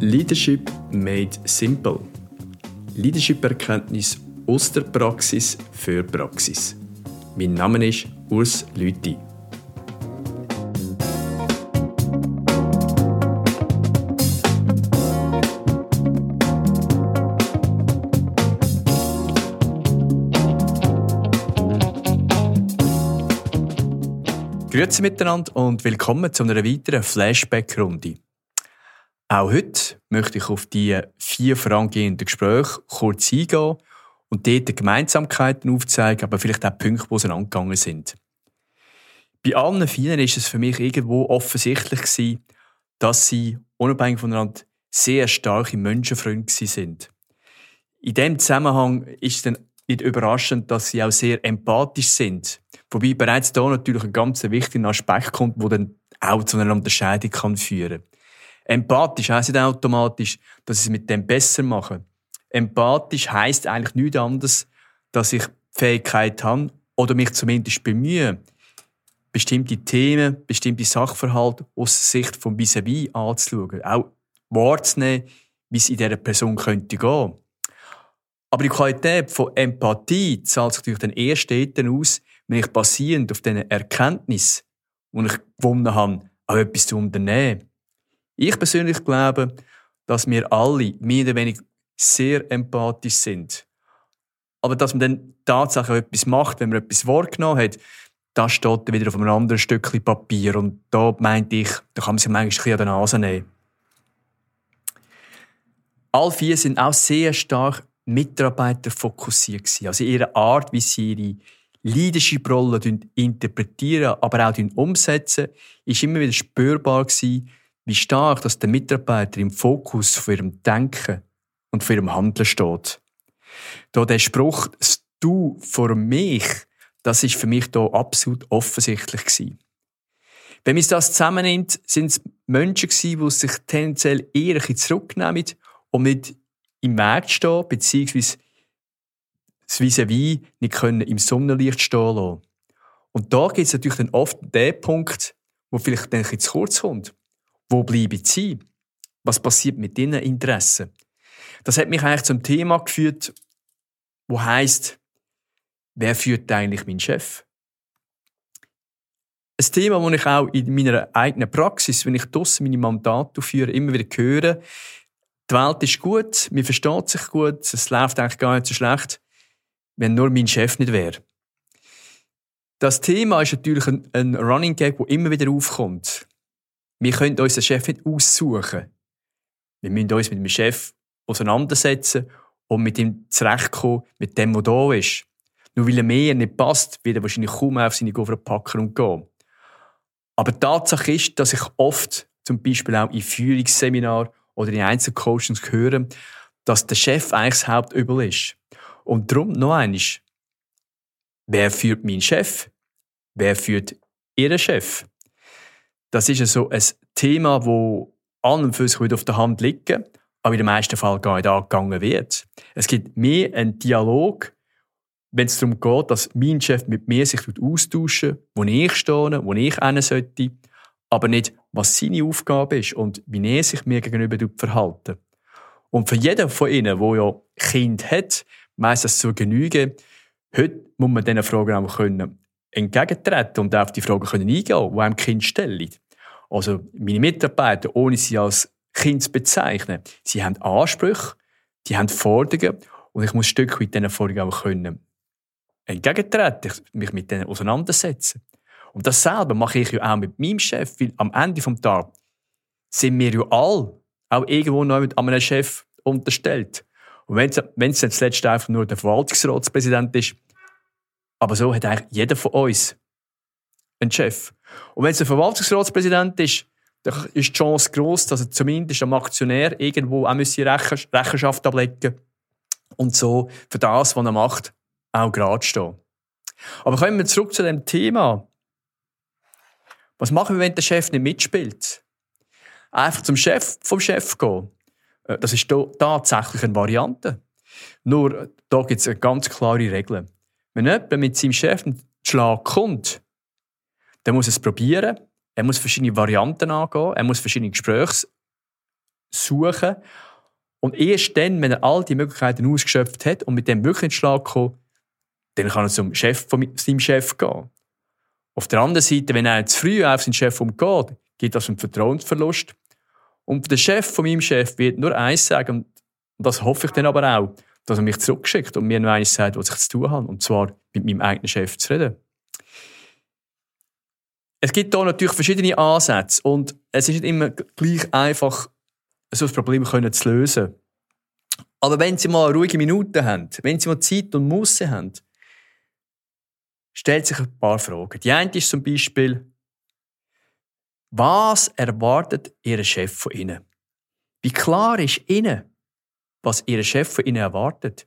Leadership made simple. Leadership-Erkenntnis aus der Praxis für Praxis. Mein Name ist Urs Lüthi. Grüezi miteinander und willkommen zu einer weiteren Flashback-Runde. Auch heute möchte ich auf die vier vorangehenden Gespräche kurz eingehen und dort die Gemeinsamkeiten aufzeigen, aber vielleicht auch Punkte, die auseinandergegangen sind. Bei allen vielen ist es für mich irgendwo offensichtlich gewesen, dass sie unabhängig voneinander sehr starke Menschenfreunde sind. In dem Zusammenhang ist es dann nicht überraschend, dass sie auch sehr empathisch sind. Wobei bereits da natürlich ein ganz wichtiger Aspekt kommt, der dann auch zu einer Unterscheidung kann führen kann. Empathisch heisst nicht automatisch, dass ich es mit dem besser mache. Empathisch heisst eigentlich nichts anderes, dass ich die Fähigkeit habe oder mich zumindest bemühe, bestimmte Themen, bestimmte Sachverhalte aus Sicht von vis à -vis anzuschauen. Auch wahrzunehmen, wie es in dieser Person könnte gehen. Aber die Qualität von Empathie zahlt sich natürlich dann erst dort aus, wenn ich basierend auf diesen Erkenntnis, die ich gewonnen habe, auch etwas zu unternehmen. Ich persönlich glaube, dass wir alle mehr oder weniger sehr empathisch sind. Aber dass man dann tatsächlich etwas macht, wenn man etwas wahrgenommen hat, das steht dann wieder auf einem anderen Stückchen Papier. Und da meinte ich, da kann man sich manchmal ein an der Nase nehmen. All vier sind auch sehr stark Mitarbeiter fokussiert. Also ihre Art, wie sie ihre Leadership-Rolle interpretieren, aber auch umsetzen, ist immer wieder spürbar gewesen, wie stark dass der Mitarbeiter im Fokus von ihrem Denken und von ihrem Handeln steht. Da der Spruch, das Du vor mich, das ist für mich da absolut offensichtlich gewesen. Wenn man das zusammennimmt, sind es Menschen gewesen, die sich tendenziell eher zurücknehmen und nicht im Weg stehen, beziehungsweise das Vis-à-vis nicht können im Sonnenlicht stehen lassen. Und da gibt es natürlich dann oft den Punkt, wo vielleicht dann ein zu kurz kommt. Wo bleiben sie? Was passiert mit ihren Interessen? Das hat mich eigentlich zum Thema geführt, wo heißt, wer führt eigentlich meinen Chef? Ein Thema, das ich auch in meiner eigenen Praxis, wenn ich draussen meine Mandate führe, immer wieder höre. Die Welt ist gut, man versteht sich gut, es läuft eigentlich gar nicht so schlecht, wenn nur mein Chef nicht wäre. Das Thema ist natürlich ein, ein Running Gag, der immer wieder aufkommt. Wir können unseren Chef nicht aussuchen. Wir müssen uns mit dem Chef auseinandersetzen und mit ihm zurechtkommen, mit dem, der da ist. Nur weil er mir nicht passt, wird er wahrscheinlich kaum auf seine Goffer packen und gehen. Aber Tatsache ist, dass ich oft, zum Beispiel auch in Führungsseminaren oder in Einzelcoachings höre, dass der Chef eigentlich das Hauptübel ist. Und darum noch eines. Wer führt meinen Chef? Wer führt Ihren Chef? Das ist so ein Thema, wo an und für sich auf der Hand liegt, aber in den meisten Fällen gar nicht angegangen wird. Es gibt mehr einen Dialog, wenn es darum geht, dass mein Chef mit mir sich austauschen wo ich stehe, wo ich hin sollte, aber nicht, was seine Aufgabe ist und wie er sich mir gegenüber verhalten. Und für jeden von ihnen, der ja Kind hat, meist das zu genügen, heute muss man diesen Fragen auch können entgegentreten und auf die Fragen können eingehen, die einem Kind stellen. Also meine Mitarbeiter, ohne sie als Kind zu bezeichnen, sie haben Ansprüche, die haben Forderungen und ich muss ein Stück weit diesen Forderungen auch können entgegentreten, mich mit denen auseinandersetzen. Und dasselbe mache ich ja auch mit meinem Chef, weil am Ende des Tages sind wir ja alle auch irgendwo noch mit einem Chef unterstellt. Und wenn es dann zuletzt einfach nur der Verwaltungsratspräsident ist, aber so hat eigentlich jeder von uns einen Chef. Und wenn es ein Verwaltungsratspräsident ist, dann ist die Chance groß, dass er zumindest am Aktionär irgendwo auch Rechenschaft ablegen und so für das, was er macht, auch gerade stehen. Aber kommen wir zurück zu dem Thema. Was machen wir, wenn der Chef nicht mitspielt? Einfach zum Chef vom Chef gehen. Äh, das ist tatsächlich eine Variante. Nur, da gibt es ganz klare Regel. Wenn jemand mit seinem Chef einen Schlag kommt, dann muss er es probieren. Er muss verschiedene Varianten angehen. Er muss verschiedene Gespräche suchen. Und erst dann, wenn er all die Möglichkeiten ausgeschöpft hat und mit dem wirklich in den Schlag kommt, dann kann er zum Chef von seinem Chef gehen. Auf der anderen Seite, wenn er zu früh auf seinen Chef umgeht, gibt das einen Vertrauensverlust. Und der Chef von meinem Chef wird nur eins sagen, und das hoffe ich dann aber auch, dass er mich zurückschickt und mir nur eins sagt, was ich zu tun habe, und zwar mit meinem eigenen Chef zu reden. Es gibt hier natürlich verschiedene Ansätze und es ist nicht immer gleich einfach, so ein Problem zu lösen. Aber wenn Sie mal ruhige Minuten haben, wenn Sie mal Zeit und Musse haben, stellt sich ein paar Fragen. Die eine ist zum Beispiel, was erwartet Ihr Chef von Ihnen? Wie klar ist Ihnen, was Ihr Chef von Ihnen erwartet?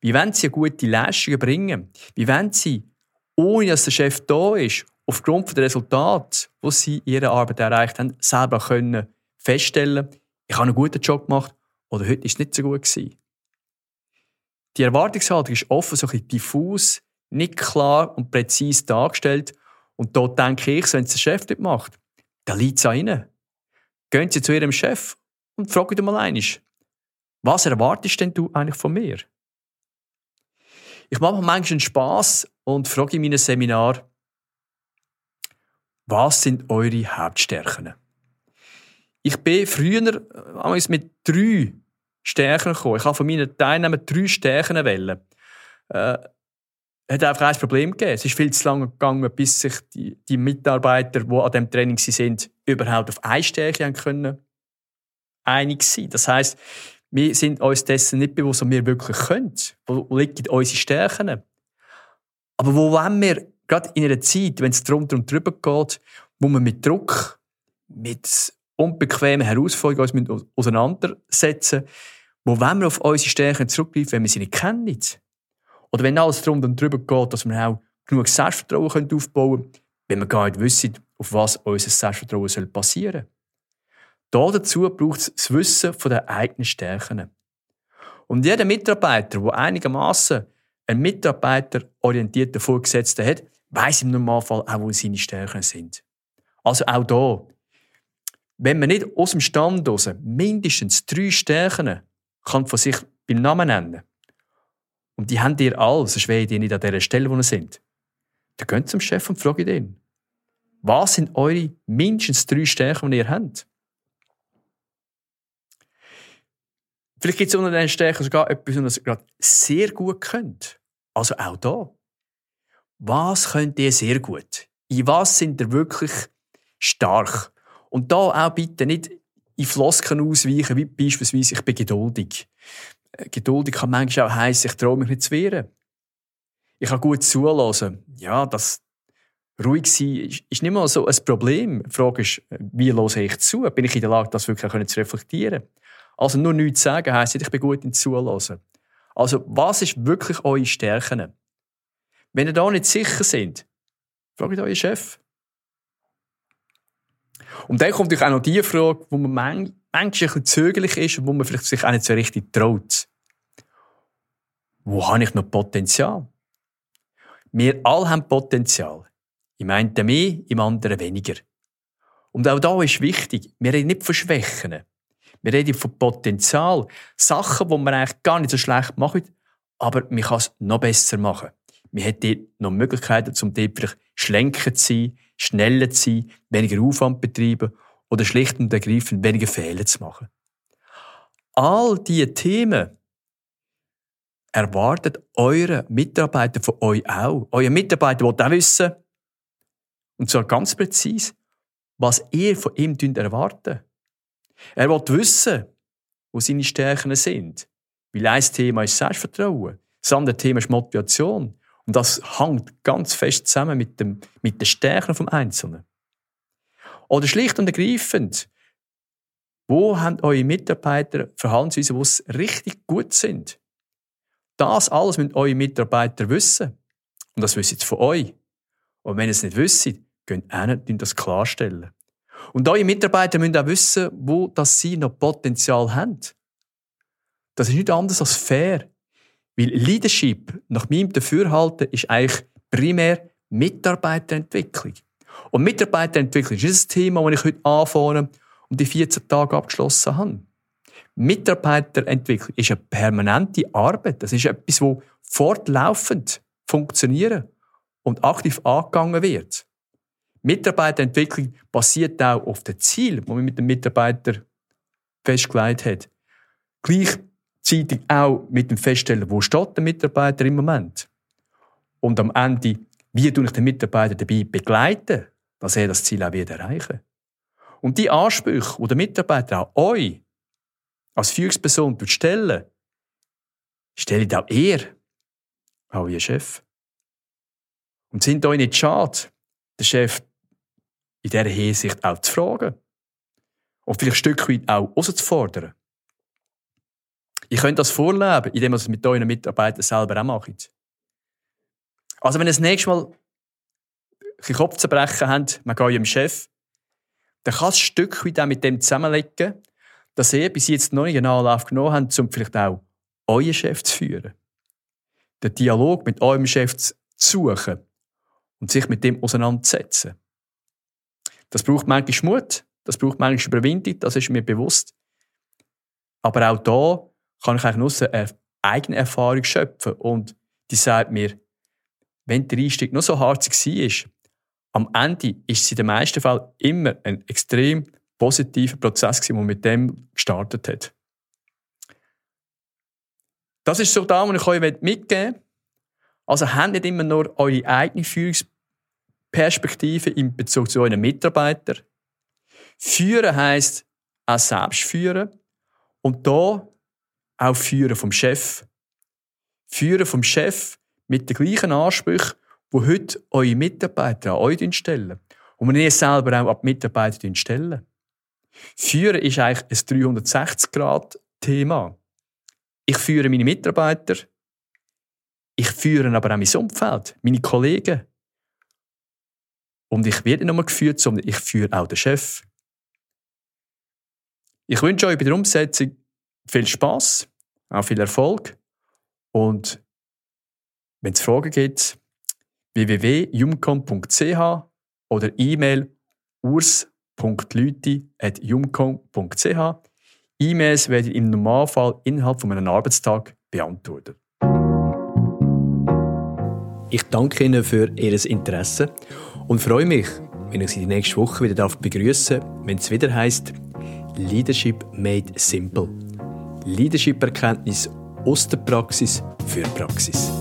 Wie wollen Sie eine gute Leistung bringen? Wie wollen Sie, ohne dass der Chef da ist, aufgrund der Resultate, die Sie in Ihrer Arbeit erreicht haben, selber können feststellen, ich habe einen guten Job gemacht oder heute ist es nicht so gut gewesen. Die Erwartungshaltung ist offen so ein bisschen diffus, nicht klar und präzise dargestellt. Und dort denke ich, wenn es der Chef nicht macht, dann liegt es an Ihnen. Gehen Sie zu Ihrem Chef und fragen ihn mal einmal, was erwartest denn du eigentlich von mir? Ich mache manchmal einen Spass und frage in meinem Seminar, was sind eure Hauptstärken? Ich bin früher äh, mit drei Stärken gekommen. Ich habe von meinen Teilnehmern drei Stärken wählen. Äh, hat einfach ein Problem gegeben. Es ist viel zu lange gegangen, bis sich die, die Mitarbeiter, die an dem Training sind, überhaupt auf eine Stärke können einig sein. Das heißt, wir sind uns dessen nicht bewusst, was wir wirklich können. Wo liegen unsere Stärken? Aber wo wollen wir, gerade in einer Zeit, wenn es drunter und drüber geht, wo wir mit Druck, mit unbequemen Herausforderungen uns auseinandersetzen, wo wollen wir auf unsere Stärken zurückgreifen, wenn wir sie nicht kennen? Oder wenn alles drunter und drüber geht, dass wir auch genug Selbstvertrauen aufbauen können, wenn wir gar nicht wissen, auf was unser Selbstvertrauen passieren soll. Dazu braucht es das Wissen von den eigenen Stärken. Und jeder Mitarbeiter, der einigermaßen einen mitarbeiterorientierten Vorgesetzten hat, weiß im Normalfall auch, wo seine Stärken sind. Also auch da, wenn man nicht aus dem Stand mindestens drei Stärken kann von sich beim Namen nennen, und die haben ihr alle, sonst wären die nicht an der Stelle, wo sie sind. Dann geht zum Chef und fragt ihn, was sind eure mindestens drei Stärken, die ihr habt? Vielleicht gibt es unter diesen Stärken sogar etwas, was ihr gerade sehr gut könnt. Also auch da. Was könnt ihr sehr gut? In was sind ihr wirklich stark? Und da auch bitte nicht in Flosken ausweichen, wie beispielsweise, ich bin geduldig. Geduldig kann manchmal auch heissen, ich traue mich nicht zu wehren. Ich kann gut zulassen. Ja, das ruhig sein ist nicht mal so ein Problem. Die Frage ist, wie höre ich zu? Bin ich in der Lage, das wirklich zu reflektieren? Also nur nichts sagen heisst nicht, ich bin gut im Zulassen. Also was ist wirklich eure Stärken? Wenn ihr da nicht sicher seid, fragt euren Chef. Und dann kommt natürlich auch noch die Frage, wo man manchmal ein bisschen zögerlich ist und wo man vielleicht sich auch nicht so richtig traut. Wo habe ich noch Potenzial? Wir alle haben Potenzial. Im einen mehr, im anderen weniger. Und auch da ist wichtig, wir reden nicht von Schwächen. Wir reden von Potenzial. Sachen, die man eigentlich gar nicht so schlecht macht, aber man kann es noch besser machen. Man hat dort noch Möglichkeiten, um dort vielleicht schlenker zu sein, schneller zu sein, weniger Aufwand betreiben oder schlicht und ergreifend weniger Fehler zu machen. All diese Themen erwartet eure Mitarbeiter von euch auch. Euer Mitarbeiter will auch wissen, und zwar ganz präzise, was ihr von ihm erwartet. Er will wissen, wo seine Stärken sind. Weil ein Thema ist Selbstvertrauen, das andere Thema ist Motivation. Und das hängt ganz fest zusammen mit, dem, mit den Stärken vom Einzelnen. Oder schlicht und ergreifend, wo haben eure Mitarbeiter Verhaltensweisen, die richtig gut sind? Das alles müssen eure Mitarbeiter wissen. Und das wissen sie von euch. Und wenn ihr es nicht wisst, könnt ihr das klarstellen. Und eure Mitarbeiter müssen auch wissen, wo das sie noch Potenzial haben. Das ist nicht anders als fair. Weil Leadership, nach meinem Dafürhalten, ist eigentlich primär Mitarbeiterentwicklung. Und Mitarbeiterentwicklung ist das Thema, das ich heute anfange und die 14 Tage abgeschlossen habe. Mitarbeiterentwicklung ist eine permanente Arbeit. Das ist etwas, das fortlaufend funktionieren und aktiv angegangen wird. Mitarbeiterentwicklung basiert auch auf den Ziel, die man mit dem Mitarbeiter festgelegt hat. Gleichzeitig auch mit dem Feststellen, wo steht der Mitarbeiter im Moment. Und am Ende, wie tue ich den Mitarbeiter dabei begleiten, dass er das Ziel auch wieder erreichen Und die Ansprüche, die der Mitarbeiter an euch als Führungsperson stellen, stellt auch ihr, auch ihr Chef. Und sind euch nicht schade, den Chef in dieser Hinsicht auch zu fragen? Und vielleicht ein Stück weit auch herauszufordern? Ihr könnt das vorleben, indem ihr es mit euren Mitarbeitern selber auch macht. Also wenn ihr das nächste Mal ein Kopf zu brechen habt, man geht eurem Chef, dann kann es ein Stück weit auch mit dem zusammenlegen, dass ihr bis jetzt noch nicht einen Anlauf genommen habt, um vielleicht auch euren Chef zu führen. Den Dialog mit eurem Chef zu suchen und sich mit dem auseinanderzusetzen. Das braucht manchmal Mut, das braucht manchmal Überwindung, das ist mir bewusst. Aber auch da kann ich eigentlich nur eine eigene Erfahrung schöpfen und die sagt mir, wenn der Einstieg noch so hart war, am Ende ist es in den meisten Fällen immer ein extrem positiver Prozess, der mit dem gestartet hat. Das ist so da, was ich euch mitgeben will. Also habt nicht immer nur eure eigene Führungsperspektive in Bezug zu euren Mitarbeitern. Führen heisst auch selbst führen. Und da auch Führen vom Chef. Führen vom Chef mit den gleichen Ansprüchen, die heute eure Mitarbeiter an euch stellen. Und wenn ihr selber auch an die Mitarbeiter stellen. Führen ist eigentlich ein 360-Grad-Thema. Ich führe meine Mitarbeiter. Ich führe aber auch mein Umfeld, meine Kollegen. Und ich werde nicht nur geführt, sondern ich führe auch den Chef. Ich wünsche euch bei der Umsetzung viel Spaß, auch viel Erfolg. Und wenn es Fragen gibt, www.jumcom.ch oder E-Mail urs.lüti.jumcom.ch. E-Mails werden im Normalfall innerhalb von einem Arbeitstag beantwortet. Ich danke Ihnen für Ihr Interesse und freue mich, wenn ich Sie nächste Woche wieder begrüßen darf, wenn es wieder heißt Leadership Made Simple. Leadership-Erkenntnis aus der Praxis für Praxis.